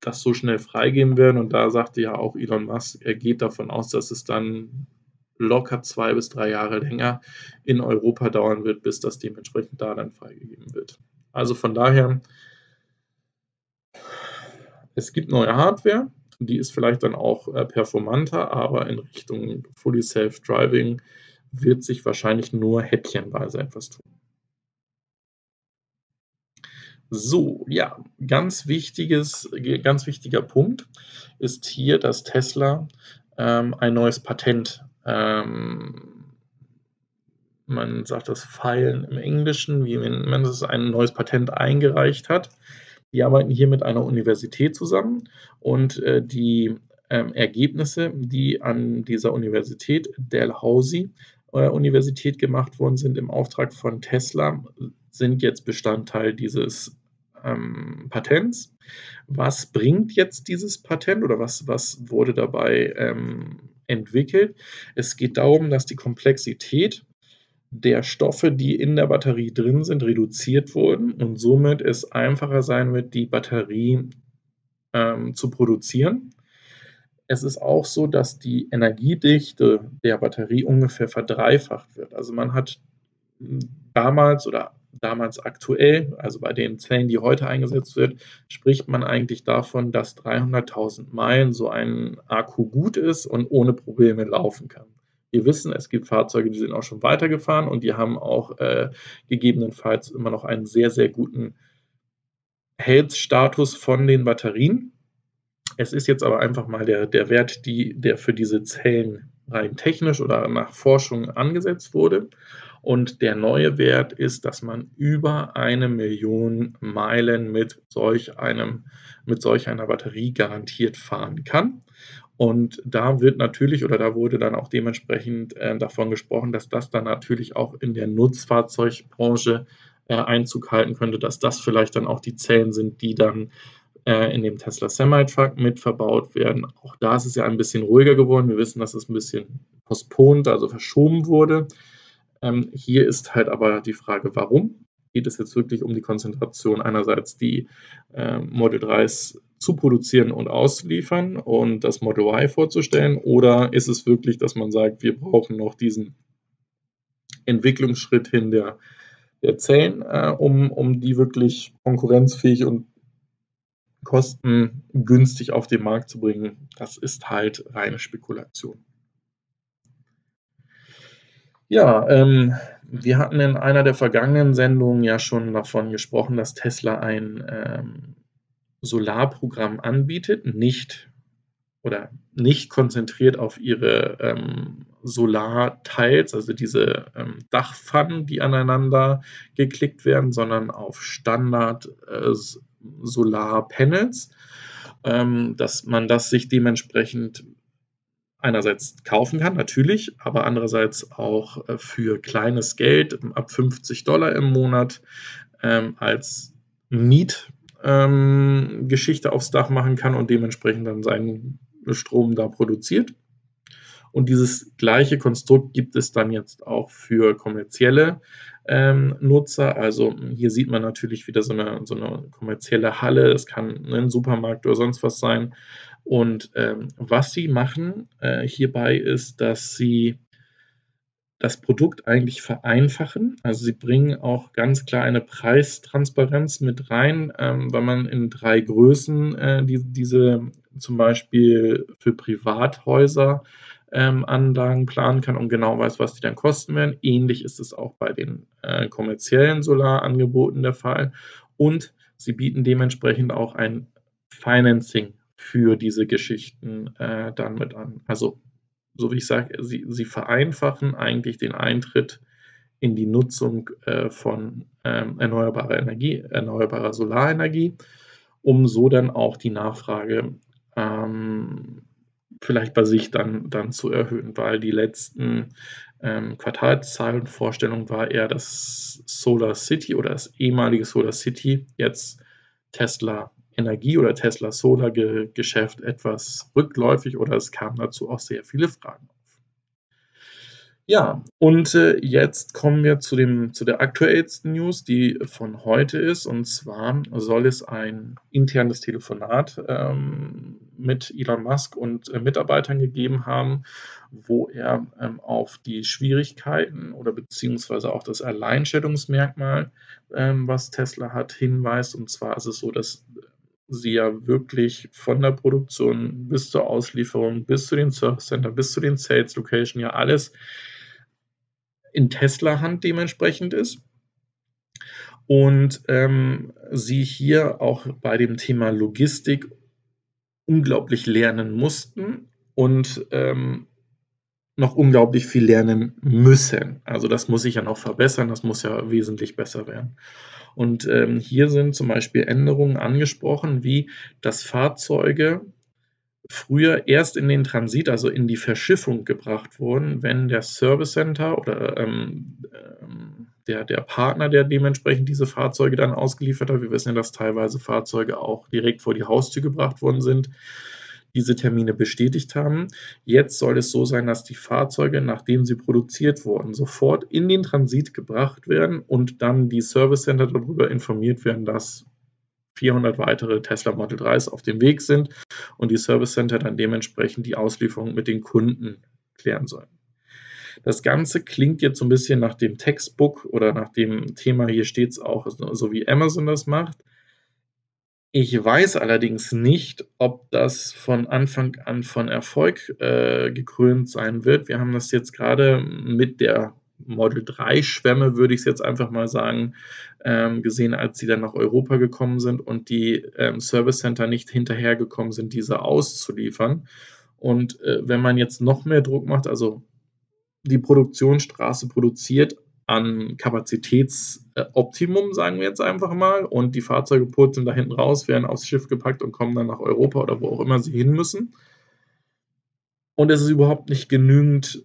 das so schnell freigeben werden. Und da sagte ja auch Elon Musk, er geht davon aus, dass es dann locker zwei bis drei Jahre länger in Europa dauern wird, bis das dementsprechend da dann freigegeben wird. Also von daher, es gibt neue Hardware, die ist vielleicht dann auch äh, performanter, aber in Richtung Fully Self-Driving wird sich wahrscheinlich nur häppchenweise etwas tun. So, ja, ganz wichtiges ganz wichtiger Punkt ist hier, dass Tesla, ähm, ein neues Patent, ähm man sagt das Filen im Englischen, wie man das ein neues Patent eingereicht hat. Die arbeiten hier mit einer Universität zusammen und, äh, die, ähm, Ergebnisse, die an dieser Universität, Dalhousie, äh, Universität gemacht worden sind im Auftrag von Tesla, sind jetzt Bestandteil dieses ähm, Patents. Was bringt jetzt dieses Patent oder was, was wurde dabei ähm, entwickelt? Es geht darum, dass die Komplexität der Stoffe, die in der Batterie drin sind, reduziert wurden und somit es einfacher sein wird, die Batterie ähm, zu produzieren. Es ist auch so, dass die Energiedichte der Batterie ungefähr verdreifacht wird. Also man hat damals oder damals aktuell, also bei den Zellen, die heute eingesetzt wird, spricht man eigentlich davon, dass 300.000 Meilen so ein Akku gut ist und ohne Probleme laufen kann. Wir wissen, es gibt Fahrzeuge, die sind auch schon weitergefahren und die haben auch äh, gegebenenfalls immer noch einen sehr, sehr guten Health-Status von den Batterien. Es ist jetzt aber einfach mal der, der Wert, die, der für diese Zellen rein technisch oder nach Forschung angesetzt wurde. Und der neue Wert ist, dass man über eine Million Meilen mit solch einem, mit solch einer Batterie garantiert fahren kann. Und da wird natürlich oder da wurde dann auch dementsprechend äh, davon gesprochen, dass das dann natürlich auch in der Nutzfahrzeugbranche äh, Einzug halten könnte, dass das vielleicht dann auch die Zellen sind, die dann äh, in dem Tesla Semi-Truck mit verbaut werden. Auch da ist es ja ein bisschen ruhiger geworden. Wir wissen, dass es ein bisschen postponed, also verschoben wurde. Ähm, hier ist halt aber die Frage, warum? Geht es jetzt wirklich um die Konzentration einerseits die äh, Model 3s zu produzieren und auszuliefern und das Model Y vorzustellen? Oder ist es wirklich, dass man sagt, wir brauchen noch diesen Entwicklungsschritt hin der, der Zellen, äh, um, um die wirklich konkurrenzfähig und kostengünstig auf den Markt zu bringen? Das ist halt reine Spekulation. Ja, ähm, wir hatten in einer der vergangenen Sendungen ja schon davon gesprochen, dass Tesla ein ähm, Solarprogramm anbietet, nicht oder nicht konzentriert auf ihre ähm, Solarteils, also diese ähm, Dachpfannen, die aneinander geklickt werden, sondern auf Standard äh, Solarpanels, ähm, dass man das sich dementsprechend einerseits kaufen kann, natürlich, aber andererseits auch äh, für kleines Geld ab 50 Dollar im Monat ähm, als Mietgeschichte ähm, aufs Dach machen kann und dementsprechend dann seinen Strom da produziert. Und dieses gleiche Konstrukt gibt es dann jetzt auch für kommerzielle ähm, Nutzer. Also hier sieht man natürlich wieder so eine, so eine kommerzielle Halle. Es kann ein Supermarkt oder sonst was sein. Und ähm, was sie machen äh, hierbei ist, dass sie das Produkt eigentlich vereinfachen. Also sie bringen auch ganz klar eine Preistransparenz mit rein, ähm, weil man in drei Größen äh, die, diese zum Beispiel für Privathäuser ähm, Anlagen planen kann und genau weiß, was die dann kosten werden. Ähnlich ist es auch bei den äh, kommerziellen Solarangeboten der Fall. Und sie bieten dementsprechend auch ein Financing für diese Geschichten äh, dann mit an. Also, so wie ich sage, sie, sie vereinfachen eigentlich den Eintritt in die Nutzung äh, von ähm, erneuerbarer Energie, erneuerbarer Solarenergie, um so dann auch die Nachfrage ähm, vielleicht bei sich dann, dann zu erhöhen, weil die letzten ähm, Quartalszahlen Vorstellung war eher, dass Solar City oder das ehemalige Solar City jetzt Tesla Energie oder Tesla Solar Geschäft etwas rückläufig oder es kamen dazu auch sehr viele Fragen auf. Ja, und äh, jetzt kommen wir zu, dem, zu der aktuellsten News, die von heute ist. Und zwar soll es ein internes Telefonat ähm, mit Elon Musk und äh, Mitarbeitern gegeben haben, wo er ähm, auf die Schwierigkeiten oder beziehungsweise auch das Alleinstellungsmerkmal, ähm, was Tesla hat, hinweist. Und zwar ist es so, dass sie ja wirklich von der Produktion bis zur Auslieferung, bis zu den Service Center, bis zu den Sales Location ja alles in Tesla-Hand dementsprechend ist. Und ähm, sie hier auch bei dem Thema Logistik unglaublich lernen mussten und ähm, noch unglaublich viel lernen müssen. Also das muss sich ja noch verbessern, das muss ja wesentlich besser werden. Und ähm, hier sind zum Beispiel Änderungen angesprochen, wie dass Fahrzeuge früher erst in den Transit, also in die Verschiffung gebracht wurden, wenn der Service Center oder ähm, ähm, der, der Partner, der dementsprechend diese Fahrzeuge dann ausgeliefert hat, wir wissen ja, dass teilweise Fahrzeuge auch direkt vor die Haustür gebracht worden sind, diese Termine bestätigt haben. Jetzt soll es so sein, dass die Fahrzeuge, nachdem sie produziert wurden, sofort in den Transit gebracht werden und dann die Service Center darüber informiert werden, dass 400 weitere Tesla Model 3s auf dem Weg sind und die Service Center dann dementsprechend die Auslieferung mit den Kunden klären sollen. Das Ganze klingt jetzt so ein bisschen nach dem Textbook oder nach dem Thema, hier steht es auch, so wie Amazon das macht. Ich weiß allerdings nicht, ob das von Anfang an von Erfolg äh, gekrönt sein wird. Wir haben das jetzt gerade mit der Model 3 Schwämme, würde ich es jetzt einfach mal sagen, ähm, gesehen, als sie dann nach Europa gekommen sind und die ähm, Service Center nicht hinterhergekommen sind, diese auszuliefern. Und äh, wenn man jetzt noch mehr Druck macht, also die Produktionsstraße produziert an Kapazitätsoptimum, sagen wir jetzt einfach mal, und die Fahrzeuge purzeln da hinten raus, werden aufs Schiff gepackt und kommen dann nach Europa oder wo auch immer sie hin müssen. Und es ist überhaupt nicht genügend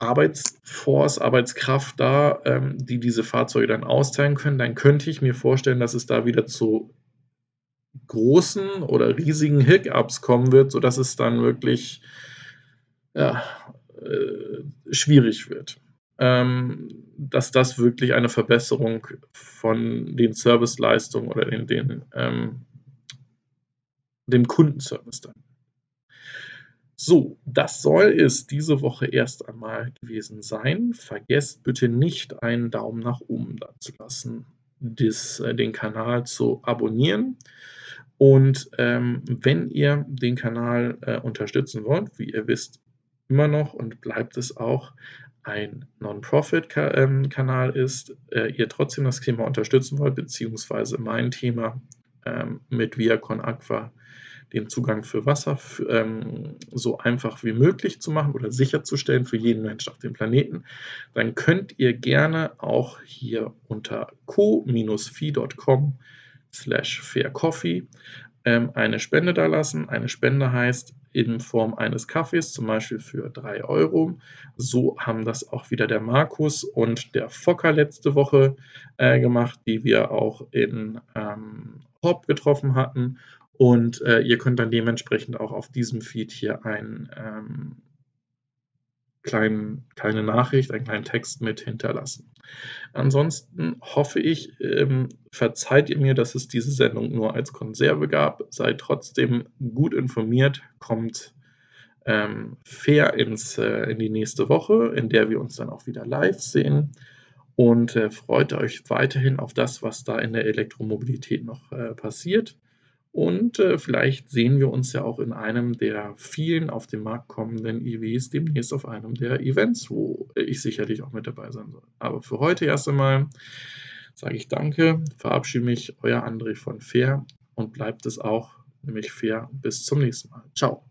Arbeitsforce, Arbeitskraft da, ähm, die diese Fahrzeuge dann austeilen können, dann könnte ich mir vorstellen, dass es da wieder zu großen oder riesigen Hiccups kommen wird, sodass es dann wirklich ja, äh, schwierig wird dass das wirklich eine Verbesserung von den Serviceleistungen oder den, den, ähm, dem Kundenservice dann. So, das soll es diese Woche erst einmal gewesen sein. Vergesst bitte nicht, einen Daumen nach oben da zu lassen, des, äh, den Kanal zu abonnieren. Und ähm, wenn ihr den Kanal äh, unterstützen wollt, wie ihr wisst, immer noch und bleibt es auch, ein Non-Profit-Kanal ist, äh, ihr trotzdem das Thema unterstützen wollt, beziehungsweise mein Thema ähm, mit Viacon Aqua den Zugang für Wasser ähm, so einfach wie möglich zu machen oder sicherzustellen für jeden Menschen auf dem Planeten, dann könnt ihr gerne auch hier unter co-fi.com slash faircoffee ähm, eine Spende da lassen. Eine Spende heißt in Form eines Kaffees, zum Beispiel für 3 Euro. So haben das auch wieder der Markus und der Fokker letzte Woche äh, gemacht, die wir auch in ähm, Hop getroffen hatten. Und äh, ihr könnt dann dementsprechend auch auf diesem Feed hier ein ähm, kleinen, kleine Nachricht, einen kleinen Text mit hinterlassen. Ansonsten hoffe ich, ähm, verzeiht ihr mir, dass es diese Sendung nur als Konserve gab. Seid trotzdem gut informiert, kommt ähm, fair ins, äh, in die nächste Woche, in der wir uns dann auch wieder live sehen. Und äh, freut euch weiterhin auf das, was da in der Elektromobilität noch äh, passiert. Und äh, vielleicht sehen wir uns ja auch in einem der vielen auf den Markt kommenden EWs demnächst auf einem der Events, wo ich sicherlich auch mit dabei sein soll. Aber für heute erst einmal sage ich Danke, verabschiede mich, euer André von Fair und bleibt es auch, nämlich fair. Bis zum nächsten Mal. Ciao.